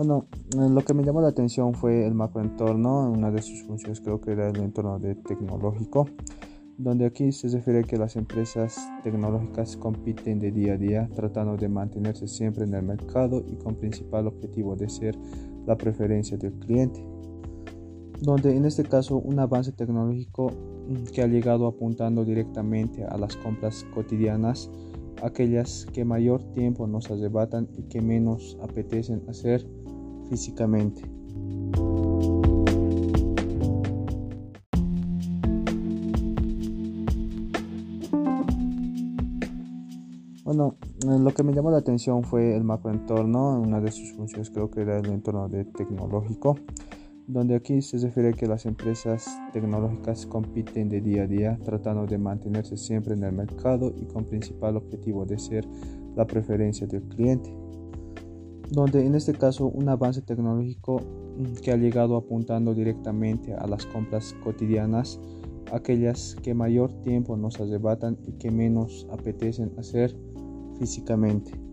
Bueno, eh, lo que me llamó la atención fue el macroentorno, una de sus funciones creo que era el entorno de tecnológico, donde aquí se refiere que las empresas tecnológicas compiten de día a día tratando de mantenerse siempre en el mercado y con principal objetivo de ser la preferencia del cliente, donde en este caso un avance tecnológico mm, que ha llegado apuntando directamente a las compras cotidianas, aquellas que mayor tiempo nos arrebatan y que menos apetecen hacer físicamente. Bueno, eh, lo que me llamó la atención fue el macroentorno, una de sus funciones creo que era el entorno de tecnológico, donde aquí se refiere que las empresas tecnológicas compiten de día a día tratando de mantenerse siempre en el mercado y con principal objetivo de ser la preferencia del cliente donde en este caso un avance tecnológico mm, que ha llegado apuntando directamente a las compras cotidianas, aquellas que mayor tiempo nos arrebatan y que menos apetecen hacer físicamente.